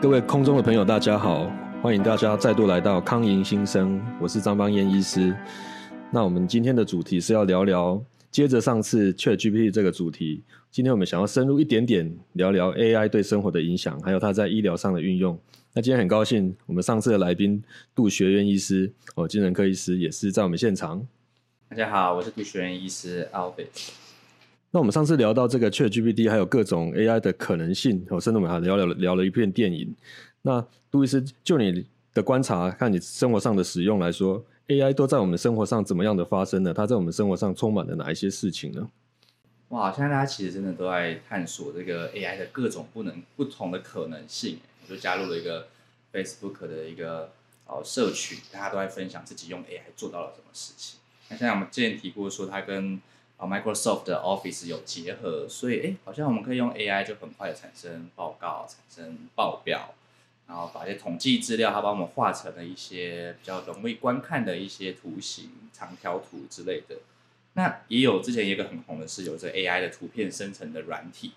各位空中的朋友，大家好，欢迎大家再度来到康盈新生，我是张邦彦医师。那我们今天的主题是要聊聊，接着上次 ChatGPT 这个主题，今天我们想要深入一点点聊聊 AI 对生活的影响，还有它在医疗上的运用。那今天很高兴，我们上次的来宾杜学院医师哦，精神科医师也是在我们现场。大家好，我是杜学院医师 Albert。那我们上次聊到这个 ChatGPT，还有各种 AI 的可能性，我甚至我们还聊聊聊了一片电影。那杜医师，就你的观察，看你生活上的使用来说，AI 都在我们生活上怎么样的发生呢？它在我们生活上充满了哪一些事情呢？哇，现在大家其实真的都在探索这个 AI 的各种不能不同的可能性。我就加入了一个 Facebook 的一个哦社群，大家都在分享自己用 AI 做到了什么事情。那现在我们之前提过说，它跟啊，Microsoft 的 Office 有结合，所以哎，好像我们可以用 AI 就很快的产生报告、产生报表，然后把一些统计资料，它帮我们画成了一些比较容易观看的一些图形、长条图之类的。那也有之前一个很红的是有这 AI 的图片生成的软体，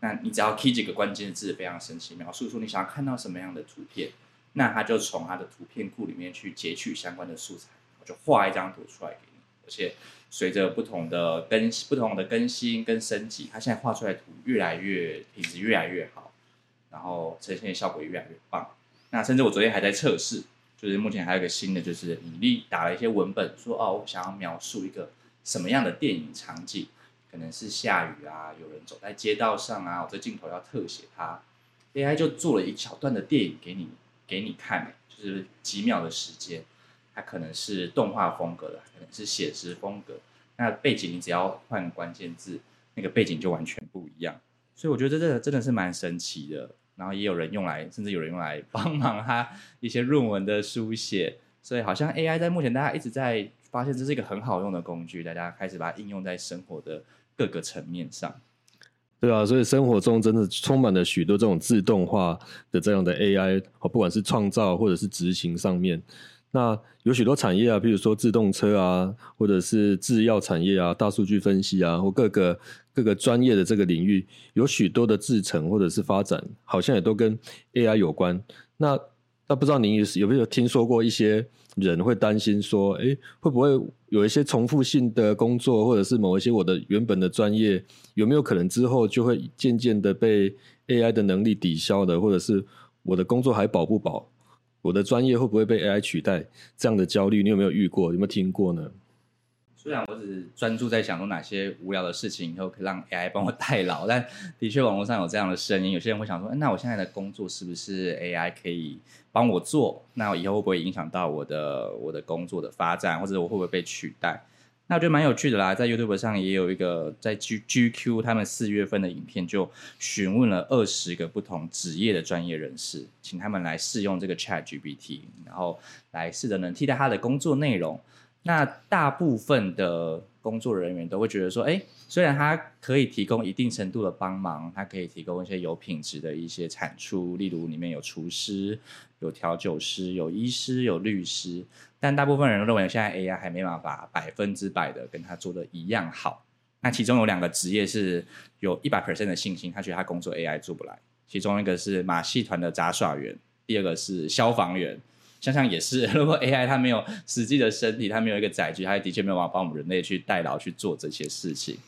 那你只要 key 几个关键字，非常神奇，描述说你想要看到什么样的图片，那它就从它的图片库里面去截取相关的素材，我就画一张图出来给你，而且。随着不同的更不同的更新跟升级，它现在画出来图越来越品质越来越好，然后呈现效果也越来越棒。那甚至我昨天还在测试，就是目前还有一个新的，就是你打了一些文本，说哦，我想要描述一个什么样的电影场景，可能是下雨啊，有人走在街道上啊，我这镜头要特写它，AI 就做了一小段的电影给你给你看，就是几秒的时间。它可能是动画风格的，可能是写实风格。那背景你只要换关键字，那个背景就完全不一样。所以我觉得这个真的是蛮神奇的。然后也有人用来，甚至有人用来 帮忙他一些论文的书写。所以好像 AI 在目前大家一直在发现这是一个很好用的工具，大家开始把它应用在生活的各个层面上。对啊，所以生活中真的充满了许多这种自动化的这样的 AI，不管是创造或者是执行上面。那有许多产业啊，比如说自动车啊，或者是制药产业啊，大数据分析啊，或各个各个专业的这个领域，有许多的制成或者是发展，好像也都跟 AI 有关。那那不知道您有没有听说过一些人会担心说，哎，会不会有一些重复性的工作，或者是某一些我的原本的专业，有没有可能之后就会渐渐的被 AI 的能力抵消的，或者是我的工作还保不保？我的专业会不会被 AI 取代？这样的焦虑，你有没有遇过？有没有听过呢？虽然我只专注在想说哪些无聊的事情以后可以让 AI 帮我代劳，但的确网络上有这样的声音。有些人会想说：那我现在的工作是不是 AI 可以帮我做？那我以后会不会影响到我的我的工作的发展，或者我会不会被取代？那我觉得蛮有趣的啦，在 YouTube 上也有一个在 G GQ 他们四月份的影片，就询问了二十个不同职业的专业人士，请他们来试用这个 Chat GPT，然后来试着能替代他的工作内容。那大部分的工作人员都会觉得说，哎，虽然它可以提供一定程度的帮忙，它可以提供一些有品质的一些产出，例如里面有厨师、有调酒师、有医师、有律师。但大部分人认为，现在 AI 还没办法百分之百的跟他做的一样好。那其中有两个职业是有一百 percent 的信心，他觉得他工作 AI 做不来。其中一个是马戏团的杂耍员，第二个是消防员。想想也是，如果 AI 它没有实际的身体，它没有一个载具，它的确没有办法帮我们人类去代劳去做这些事情。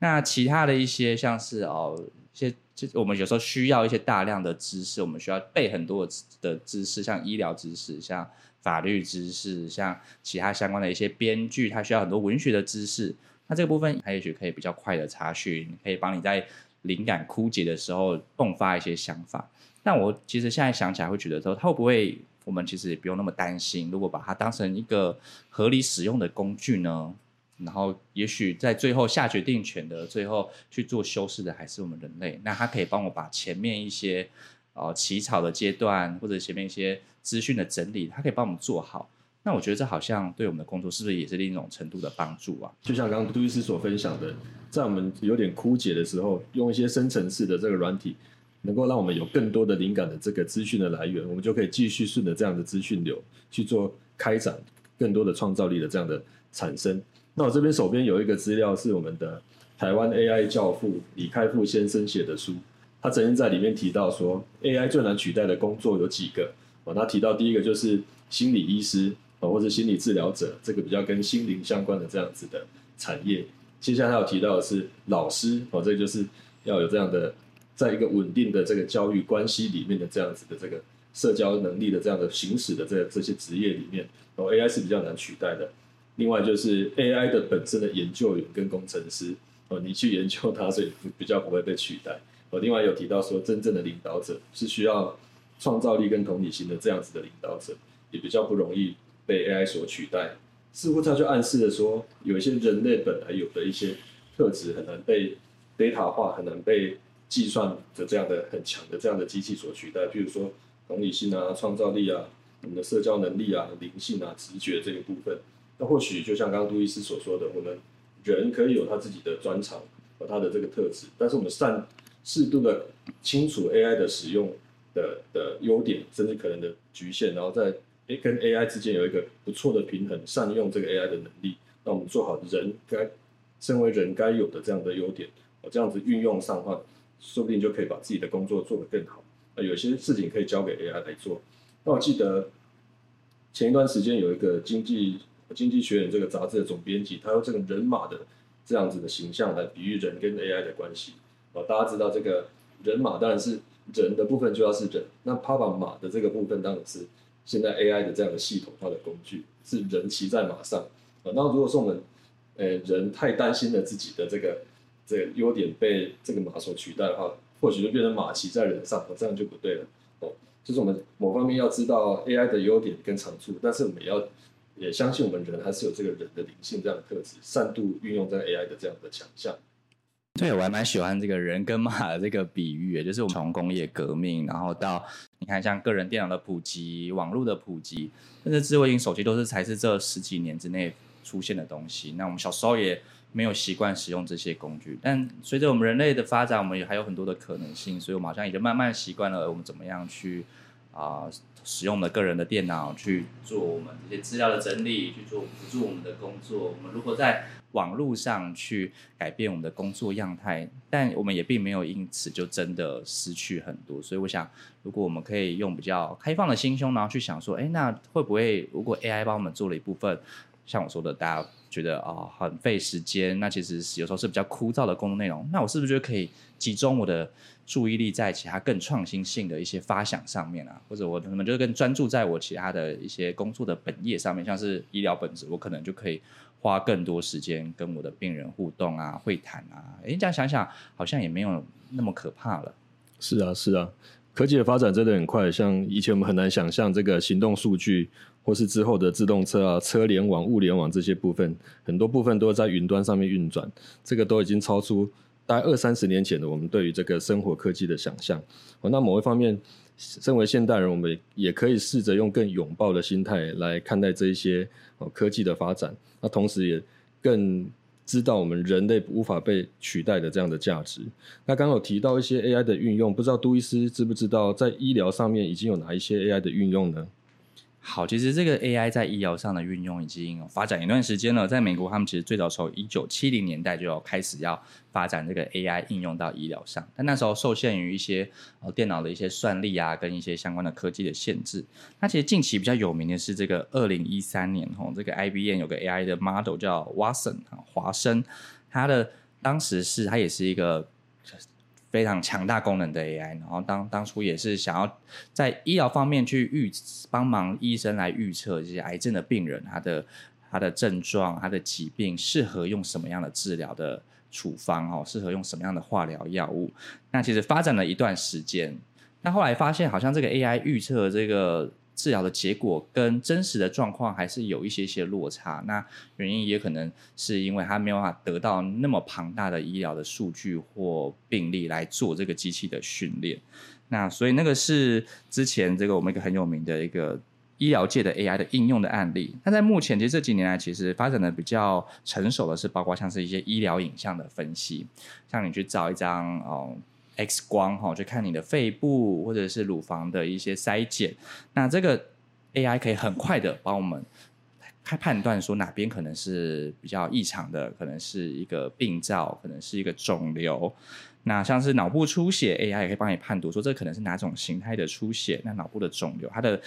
那其他的一些像是哦，一些就我们有时候需要一些大量的知识，我们需要背很多的知识，像医疗知识，像。法律知识，像其他相关的一些编剧，它需要很多文学的知识。那这个部分，它也许可以比较快的查询，可以帮你在灵感枯竭的时候迸发一些想法。但我其实现在想起来，会觉得说，它会不会我们其实也不用那么担心？如果把它当成一个合理使用的工具呢？然后，也许在最后下决定权的最后去做修饰的，还是我们人类。那它可以帮我把前面一些。呃，起草的阶段或者前面一些资讯的整理，它可以帮我们做好。那我觉得这好像对我们的工作是不是也是另一种程度的帮助啊？就像刚刚杜律师所分享的，在我们有点枯竭的时候，用一些深层次的这个软体，能够让我们有更多的灵感的这个资讯的来源，我们就可以继续顺着这样的资讯流去做开展更多的创造力的这样的产生。那我这边手边有一个资料是我们的。台湾 AI 教父李开复先生写的书，他曾经在里面提到说，AI 最难取代的工作有几个哦，他提到第一个就是心理医师哦，或者心理治疗者，这个比较跟心灵相关的这样子的产业。接下来他有提到的是老师哦，这就是要有这样的，在一个稳定的这个教育关系里面的这样子的这个社交能力的这样的行使的这这些职业里面，哦 AI 是比较难取代的。另外就是 AI 的本身的研究员跟工程师哦，你去研究它，所以比较不会被取代。哦，另外有提到说，真正的领导者是需要创造力跟同理心的这样子的领导者，也比较不容易被 AI 所取代。似乎它就暗示了说，有一些人类本来有的一些特质很难被 data 化，很难被计算的这样的很强的这样的机器所取代。譬如说同理心啊、创造力啊、我们的社交能力啊、灵性啊、直觉这个部分，那或许就像刚刚杜伊斯所说的，我们人可以有他自己的专长和他的这个特质，但是我们善适度的清楚 AI 的使用的的优点，甚至可能的局限，然后在。诶，跟 AI 之间有一个不错的平衡，善用这个 AI 的能力，那我们做好人该身为人该有的这样的优点，哦，这样子运用上的话，说不定就可以把自己的工作做得更好。啊，有些事情可以交给 AI 来做。那我记得前一段时间有一个经济经济学人这个杂志的总编辑，他用这个人马的这样子的形象来比喻人跟 AI 的关系。哦，大家知道这个人马当然是人的部分就要是人，那他把马的这个部分当然是。现在 AI 的这样的系统化的工具是人骑在马上啊，那如果说我们呃人太担心了自己的这个这个优点被这个马所取代的话，或许就变成马骑在人上，这样就不对了哦。就是我们某方面要知道 AI 的优点跟长处，但是我们要也相信我们人还是有这个人的灵性这样的特质，善度运用在 AI 的这样的强项。对，我还蛮喜欢这个人跟马的这个比喻，就是我们从工业革命，然后到你看像个人电脑的普及、网络的普及，甚至智慧型手机都是才是这十几年之内出现的东西。那我们小时候也没有习惯使用这些工具，但随着我们人类的发展，我们也还有很多的可能性，所以我们好像也就慢慢习惯了我们怎么样去啊使用我们的个人的电脑去做我们这些资料的整理，去做辅助我们的工作。我们如果在网络上去改变我们的工作样态，但我们也并没有因此就真的失去很多。所以我想，如果我们可以用比较开放的心胸，然后去想说，哎，那会不会如果 AI 帮我们做了一部分，像我说的，大家觉得啊很费时间，那其实有时候是比较枯燥的工作内容，那我是不是就可以集中我的注意力在其他更创新性的一些发想上面啊？或者我可能就更专注在我其他的一些工作的本业上面，像是医疗本质，我可能就可以。花更多时间跟我的病人互动啊，会谈啊，哎，这样想想好像也没有那么可怕了。是啊，是啊，科技的发展真的很快，像以前我们很难想象这个行动数据，或是之后的自动车啊、车联网、物联网这些部分，很多部分都在云端上面运转，这个都已经超出大概二三十年前的我们对于这个生活科技的想象。哦，那某一方面。身为现代人，我们也可以试着用更拥抱的心态来看待这一些哦科技的发展。那同时也更知道我们人类无法被取代的这样的价值。那刚刚有提到一些 AI 的运用，不知道杜伊斯知不知道在医疗上面已经有哪一些 AI 的运用呢？好，其实这个 AI 在医疗上的运用已经发展一段时间了。在美国，他们其实最早从一九七零年代就要开始要发展这个 AI 应用到医疗上，但那时候受限于一些呃电脑的一些算力啊，跟一些相关的科技的限制。那其实近期比较有名的是这个二零一三年吼，这个 IBM 有个 AI 的 model 叫 Watson 华生，它的当时是它也是一个。非常强大功能的 AI，然后当当初也是想要在医疗方面去预帮忙医生来预测这些癌症的病人他的他的症状、他的疾病适合用什么样的治疗的处方哦，适合用什么样的化疗药物。那其实发展了一段时间，那后来发现好像这个 AI 预测这个。治疗的结果跟真实的状况还是有一些些落差，那原因也可能是因为他没有办法得到那么庞大的医疗的数据或病例来做这个机器的训练。那所以那个是之前这个我们一个很有名的一个医疗界的 AI 的应用的案例。那在目前其实这几年来，其实发展的比较成熟的是，包括像是一些医疗影像的分析，像你去找一张哦。X 光哈，去看你的肺部或者是乳房的一些筛检，那这个 AI 可以很快的帮我们判判断说哪边可能是比较异常的，可能是一个病灶，可能是一个肿瘤。那像是脑部出血，AI 也可以帮你判读说这可能是哪种形态的出血。那脑部的肿瘤，它的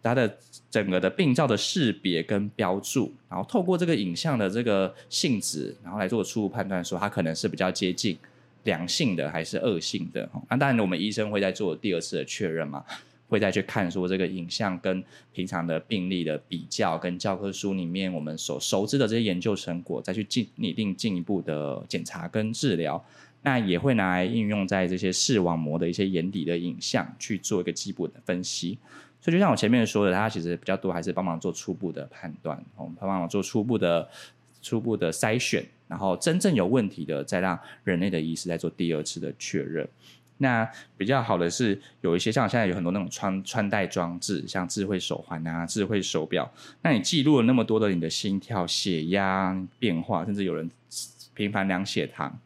它的整个的病灶的识别跟标注，然后透过这个影像的这个性质，然后来做初步判断，说它可能是比较接近良性的还是恶性的。那当然，我们医生会在做第二次的确认嘛。会再去看说这个影像跟平常的病例的比较，跟教科书里面我们所熟知的这些研究成果，再去进拟定进一步的检查跟治疗。那也会拿来应用在这些视网膜的一些眼底的影像去做一个基本的分析。所以就像我前面说的，它其实比较多还是帮忙做初步的判断，我们帮忙做初步的初步的筛选，然后真正有问题的，再让人类的医师再做第二次的确认。那比较好的是有一些像现在有很多那种穿穿戴装置，像智慧手环啊、智慧手表，那你记录了那么多的你的心跳、血压变化，甚至有人频繁量血糖，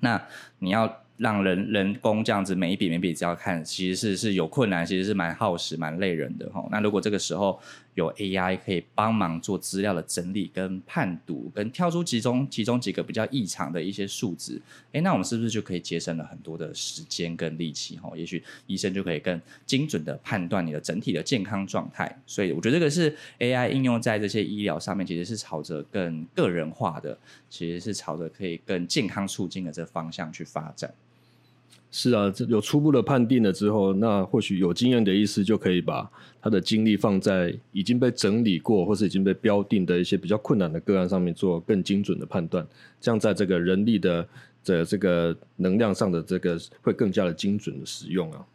那你要。让人人工这样子每一笔每一笔只要看，其实是是有困难，其实是蛮耗时、蛮累人的哈。那如果这个时候有 AI 可以帮忙做资料的整理跟判读，跟挑出其中其中几个比较异常的一些数值，哎，那我们是不是就可以节省了很多的时间跟力气哈？也许医生就可以更精准的判断你的整体的健康状态。所以我觉得这个是 AI 应用在这些医疗上面，其实是朝着更个人化的，其实是朝着可以更健康促进的这方向去发展。是啊，这有初步的判定了之后，那或许有经验的医师就可以把他的精力放在已经被整理过或是已经被标定的一些比较困难的个案上面，做更精准的判断。这样在这个人力的的这个能量上的这个会更加的精准的使用啊。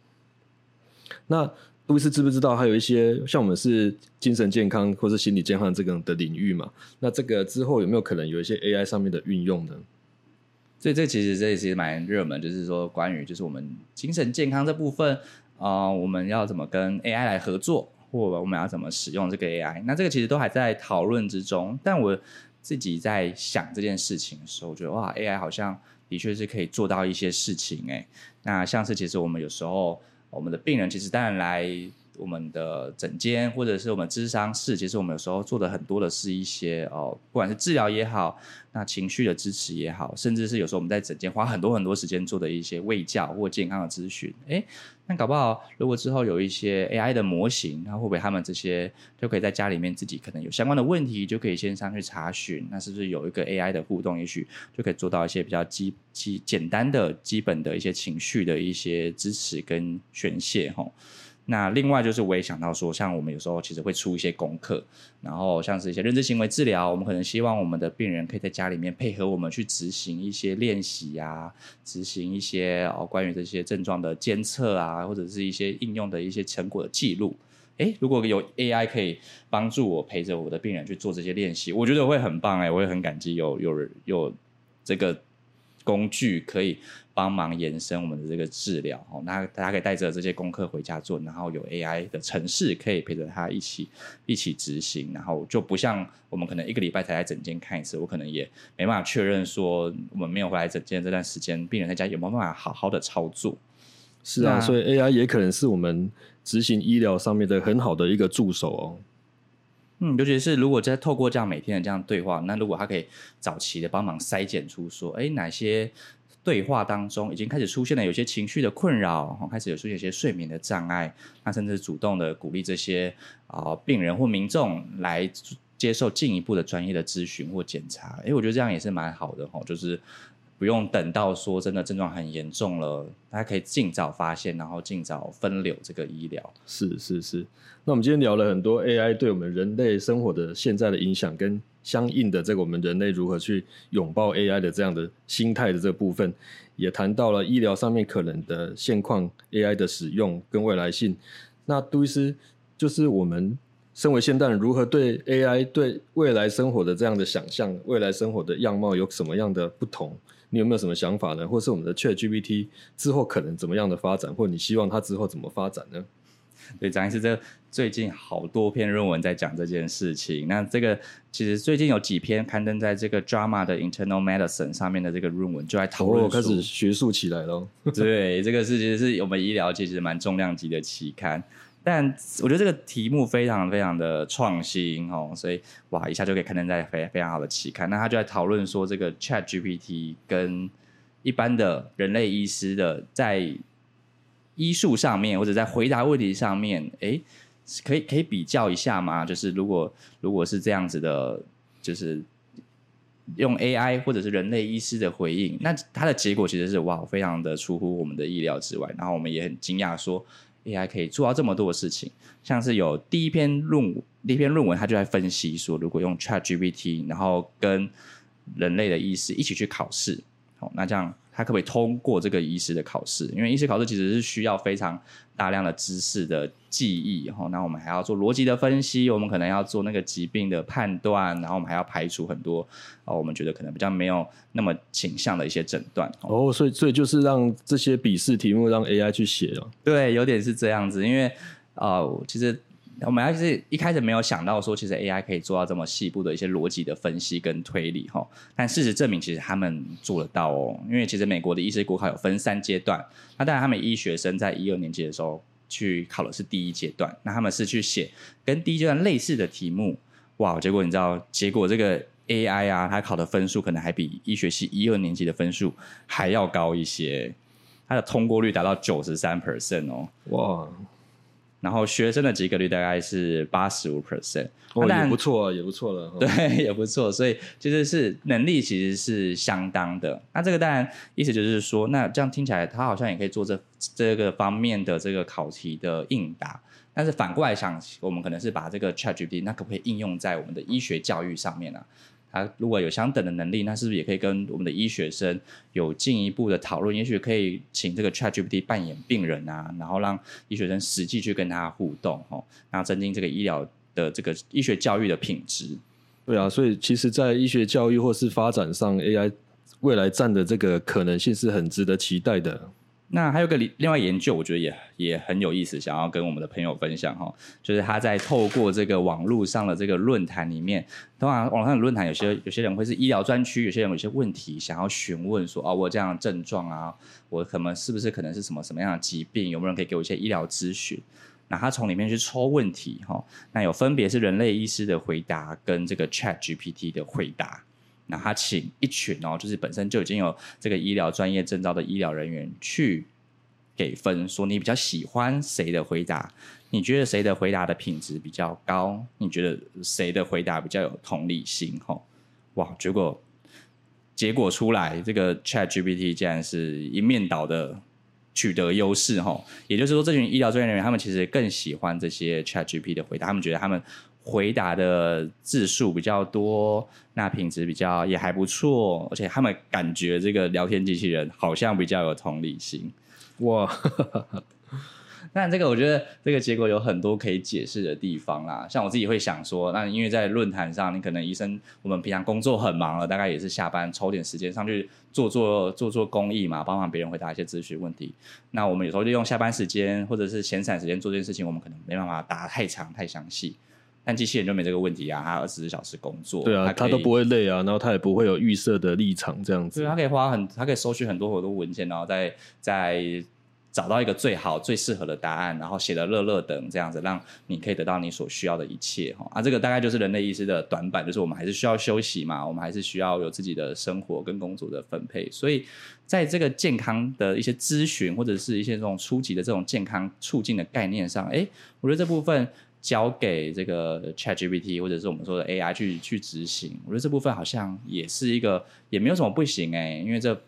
那杜医师知不知道还有一些像我们是精神健康或是心理健康这个的领域嘛？那这个之后有没有可能有一些 AI 上面的运用呢？所以这其实这也是蛮热门，就是说关于就是我们精神健康这部分啊，我们要怎么跟 AI 来合作，或我们要怎么使用这个 AI？那这个其实都还在讨论之中。但我自己在想这件事情的时候，我觉得哇，AI 好像的确是可以做到一些事情哎。那像是其实我们有时候我们的病人其实当然来。我们的诊间或者是我们智商室，其实我们有时候做的很多的是一些哦，不管是治疗也好，那情绪的支持也好，甚至是有时候我们在诊间花很多很多时间做的一些卫教或健康的咨询。哎，那搞不好如果之后有一些 AI 的模型，那会不会他们这些就可以在家里面自己可能有相关的问题，就可以先上去查询？那是不是有一个 AI 的互动，也许就可以做到一些比较基基简单的基本的一些情绪的一些支持跟宣泄？哈。那另外就是，我也想到说，像我们有时候其实会出一些功课，然后像是一些认知行为治疗，我们可能希望我们的病人可以在家里面配合我们去执行一些练习啊，执行一些哦关于这些症状的监测啊，或者是一些应用的一些成果的记录。诶，如果有 AI 可以帮助我陪着我的病人去做这些练习，我觉得会很棒诶，我也很感激有有人有这个工具可以。帮忙延伸我们的这个治疗哦，那大家可以带着这些功课回家做，然后有 AI 的城市可以陪着他一起一起执行，然后就不像我们可能一个礼拜才来诊间看一次，我可能也没办法确认说我们没有回来诊间这段时间，病人在家有没有办法好好的操作。是啊，所以 AI 也可能是我们执行医疗上面的很好的一个助手哦。嗯，尤其是如果在透过这样每天的这样对话，那如果他可以早期的帮忙筛检出说，哎，哪些。对话当中已经开始出现了有些情绪的困扰，开始有出现一些睡眠的障碍，那甚至主动的鼓励这些啊病人或民众来接受进一步的专业的咨询或检查。哎，我觉得这样也是蛮好的哈，就是。不用等到说真的症状很严重了，大家可以尽早发现，然后尽早分流这个医疗。是是是。那我们今天聊了很多 AI 对我们人类生活的现在的影响，跟相应的这个我们人类如何去拥抱 AI 的这样的心态的这部分，也谈到了医疗上面可能的现况 AI 的使用跟未来性。那杜医师，就是我们身为现代人，如何对 AI 对未来生活的这样的想象，未来生活的样貌有什么样的不同？你有没有什么想法呢？或是我们的 Chat GPT 之后可能怎么样的发展，或你希望它之后怎么发展呢？对，张医师，这最近好多篇论文在讲这件事情。那这个其实最近有几篇刊登在这个 Drama 的 Internal Medicine 上面的这个论文，就在讨论开始学术起来喽。对，这个是其实是我们医疗界其实蛮重量级的期刊。但我觉得这个题目非常非常的创新哦，所以哇，一下就可以刊登在非非常好的期刊。那他就在讨论说，这个 Chat GPT 跟一般的人类医师的在医术上面或者在回答问题上面，哎，可以可以比较一下吗？就是如果如果是这样子的，就是用 AI 或者是人类医师的回应，那它的结果其实是哇，非常的出乎我们的意料之外。然后我们也很惊讶说。AI 可以做到这么多的事情，像是有第一篇论第一篇论文，他就在分析说，如果用 ChatGPT，然后跟人类的意识一起去考试，好，那这样。他可不可以通过这个医师的考试？因为医师考试其实是需要非常大量的知识的记忆，哈。那我们还要做逻辑的分析，我们可能要做那个疾病的判断，然后我们还要排除很多哦，我们觉得可能比较没有那么倾向的一些诊断。哦，所以所以就是让这些笔试题目让 AI 去写了。对，有点是这样子，因为啊，其实。我们还是一开始没有想到说，其实 AI 可以做到这么细部的一些逻辑的分析跟推理哈。但事实证明，其实他们做得到哦。因为其实美国的医师国考有分三阶段，那当然他们医学生在一二年级的时候去考的是第一阶段，那他们是去写跟第一阶段类似的题目，哇！结果你知道，结果这个 AI 啊，他考的分数可能还比医学系一二年级的分数还要高一些，他的通过率达到九十三 percent 哦，哇！然后学生的及格率大概是八十五 percent，哦，也不错，也不错了。对，也不错。所以其实是能力其实是相当的。那这个当然意思就是说，那这样听起来，他好像也可以做这这个方面的这个考题的应答。但是反过来想，我们可能是把这个 ChatGPT，那可不可以应用在我们的医学教育上面呢？啊如果有相等的能力，那是不是也可以跟我们的医学生有进一步的讨论？也许可以请这个 ChatGPT 扮演病人啊，然后让医学生实际去跟他互动，哦，那增进这个医疗的这个医学教育的品质。对啊，所以其实，在医学教育或是发展上，AI 未来占的这个可能性是很值得期待的。那还有个另外研究，我觉得也也很有意思，想要跟我们的朋友分享哈，就是他在透过这个网络上的这个论坛里面，当然网上的论坛有些有些人会是医疗专区，有些人有些问题想要询问说，哦，我这样的症状啊，我可能是不是可能是什么什么样的疾病，有没有人可以给我一些医疗咨询？那他从里面去抽问题哈，那有分别是人类医师的回答跟这个 Chat GPT 的回答。那他请一群哦，就是本身就已经有这个医疗专业证照的医疗人员去给分，说你比较喜欢谁的回答？你觉得谁的回答的品质比较高？你觉得谁的回答比较有同理心？哈，哇！结果结果出来，这个 Chat GPT 竟然是一面倒的取得优势，哈。也就是说，这群医疗专业人员他们其实更喜欢这些 Chat GPT 的回答，他们觉得他们。回答的字数比较多，那品质比较也还不错，而且他们感觉这个聊天机器人好像比较有同理心，哇！那这个我觉得这个结果有很多可以解释的地方啦，像我自己会想说，那因为在论坛上，你可能医生我们平常工作很忙了，大概也是下班抽点时间上去做做做做公益嘛，帮忙别人回答一些咨询问题。那我们有时候就用下班时间或者是闲散时间做这件事情，我们可能没办法答太长太详细。但机器人就没这个问题啊，它二十四小时工作，对啊，它都不会累啊，然后它也不会有预设的立场这样子。对，它可以花很，它可以收取很多很多文件，然后再再找到一个最好最适合的答案，然后写的乐乐等这样子，让你可以得到你所需要的一切哈。啊，这个大概就是人类意识的短板，就是我们还是需要休息嘛，我们还是需要有自己的生活跟工作的分配。所以在这个健康的一些咨询或者是一些这种初级的这种健康促进的概念上，哎，我觉得这部分。交给这个 ChatGPT 或者是我们说的 AI 去去执行，我觉得这部分好像也是一个也没有什么不行哎，因为这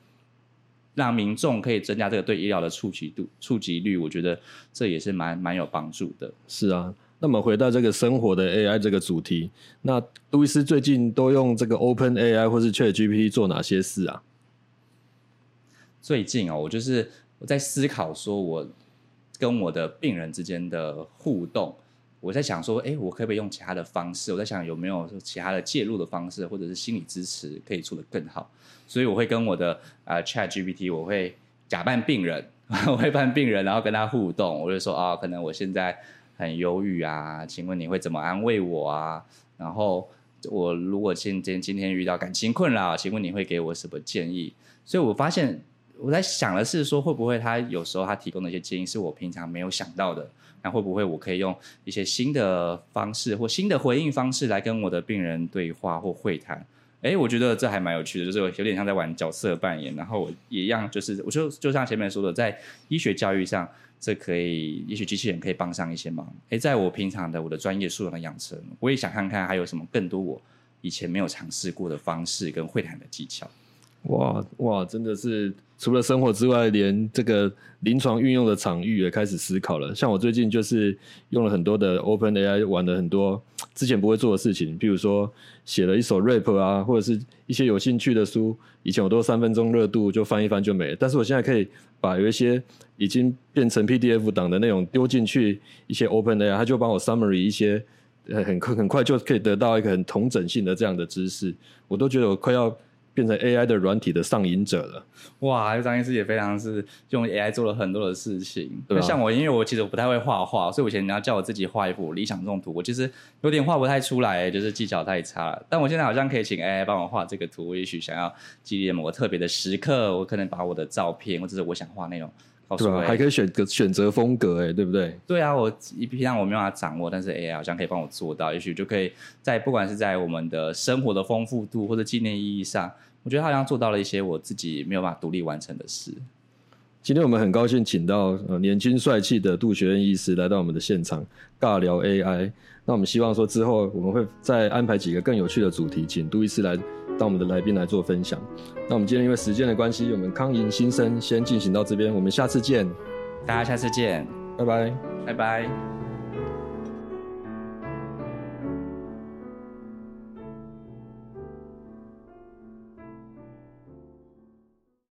让民众可以增加这个对医疗的触及度、触及率，我觉得这也是蛮蛮有帮助的。是啊，那么回到这个生活的 AI 这个主题，那路易斯最近都用这个 Open AI 或是 ChatGPT 做哪些事啊？最近哦，我就是我在思考说，我跟我的病人之间的互动。我在想说，哎，我可不可以用其他的方式？我在想有没有其他的介入的方式，或者是心理支持可以做得更好。所以我会跟我的呃 Chat GPT，我会假扮病人，我会扮病人，然后跟他互动。我就说啊，可能我现在很忧郁啊，请问你会怎么安慰我啊？然后我如果今天今天遇到感情困扰，请问你会给我什么建议？所以我发现。我在想的是说，会不会他有时候他提供的一些建议是我平常没有想到的？那会不会我可以用一些新的方式或新的回应方式来跟我的病人对话或会谈？哎，我觉得这还蛮有趣的，就是有点像在玩角色扮演，然后我也一样，就是我就就像前面说的，在医学教育上，这可以也许机器人可以帮上一些忙。哎，在我平常的我的专业素养的养成，我也想看看还有什么更多我以前没有尝试过的方式跟会谈的技巧。哇哇，真的是除了生活之外，连这个临床运用的场域也开始思考了。像我最近就是用了很多的 Open AI，玩了很多之前不会做的事情，比如说写了一首 rap 啊，或者是一些有兴趣的书，以前我都三分钟热度就翻一翻就没了，但是我现在可以把有一些已经变成 PDF 档的内容丢进去一些 Open AI，它就帮我 summary 一些，很很快就可以得到一个很同整性的这样的知识，我都觉得我快要。变成 AI 的软体的上瘾者了，哇！张医师也非常是用 AI 做了很多的事情。对，像我，因为我其实我不太会画画，所以我以前人家叫我自己画一幅理想中图，我其实有点画不太出来，就是技巧太差了。但我现在好像可以请 AI 帮我画这个图，我也许想要纪念某个特别的时刻，我可能把我的照片或者是我想画内容。对吧？还可以选个选择风格，哎，对不对？对啊，我一平常我没办法掌握，但是 AI 好像可以帮我做到，也许就可以在不管是在我们的生活的丰富度或者纪念意义上，我觉得好像做到了一些我自己没有办法独立完成的事。今天我们很高兴请到呃年轻帅气的杜学恩医师来到我们的现场尬聊 AI。那我们希望说之后我们会再安排几个更有趣的主题，请杜医师来当我们的来宾来做分享。那我们今天因为时间的关系，我们康莹新生先进行到这边，我们下次见，大家下次见，拜拜，拜拜。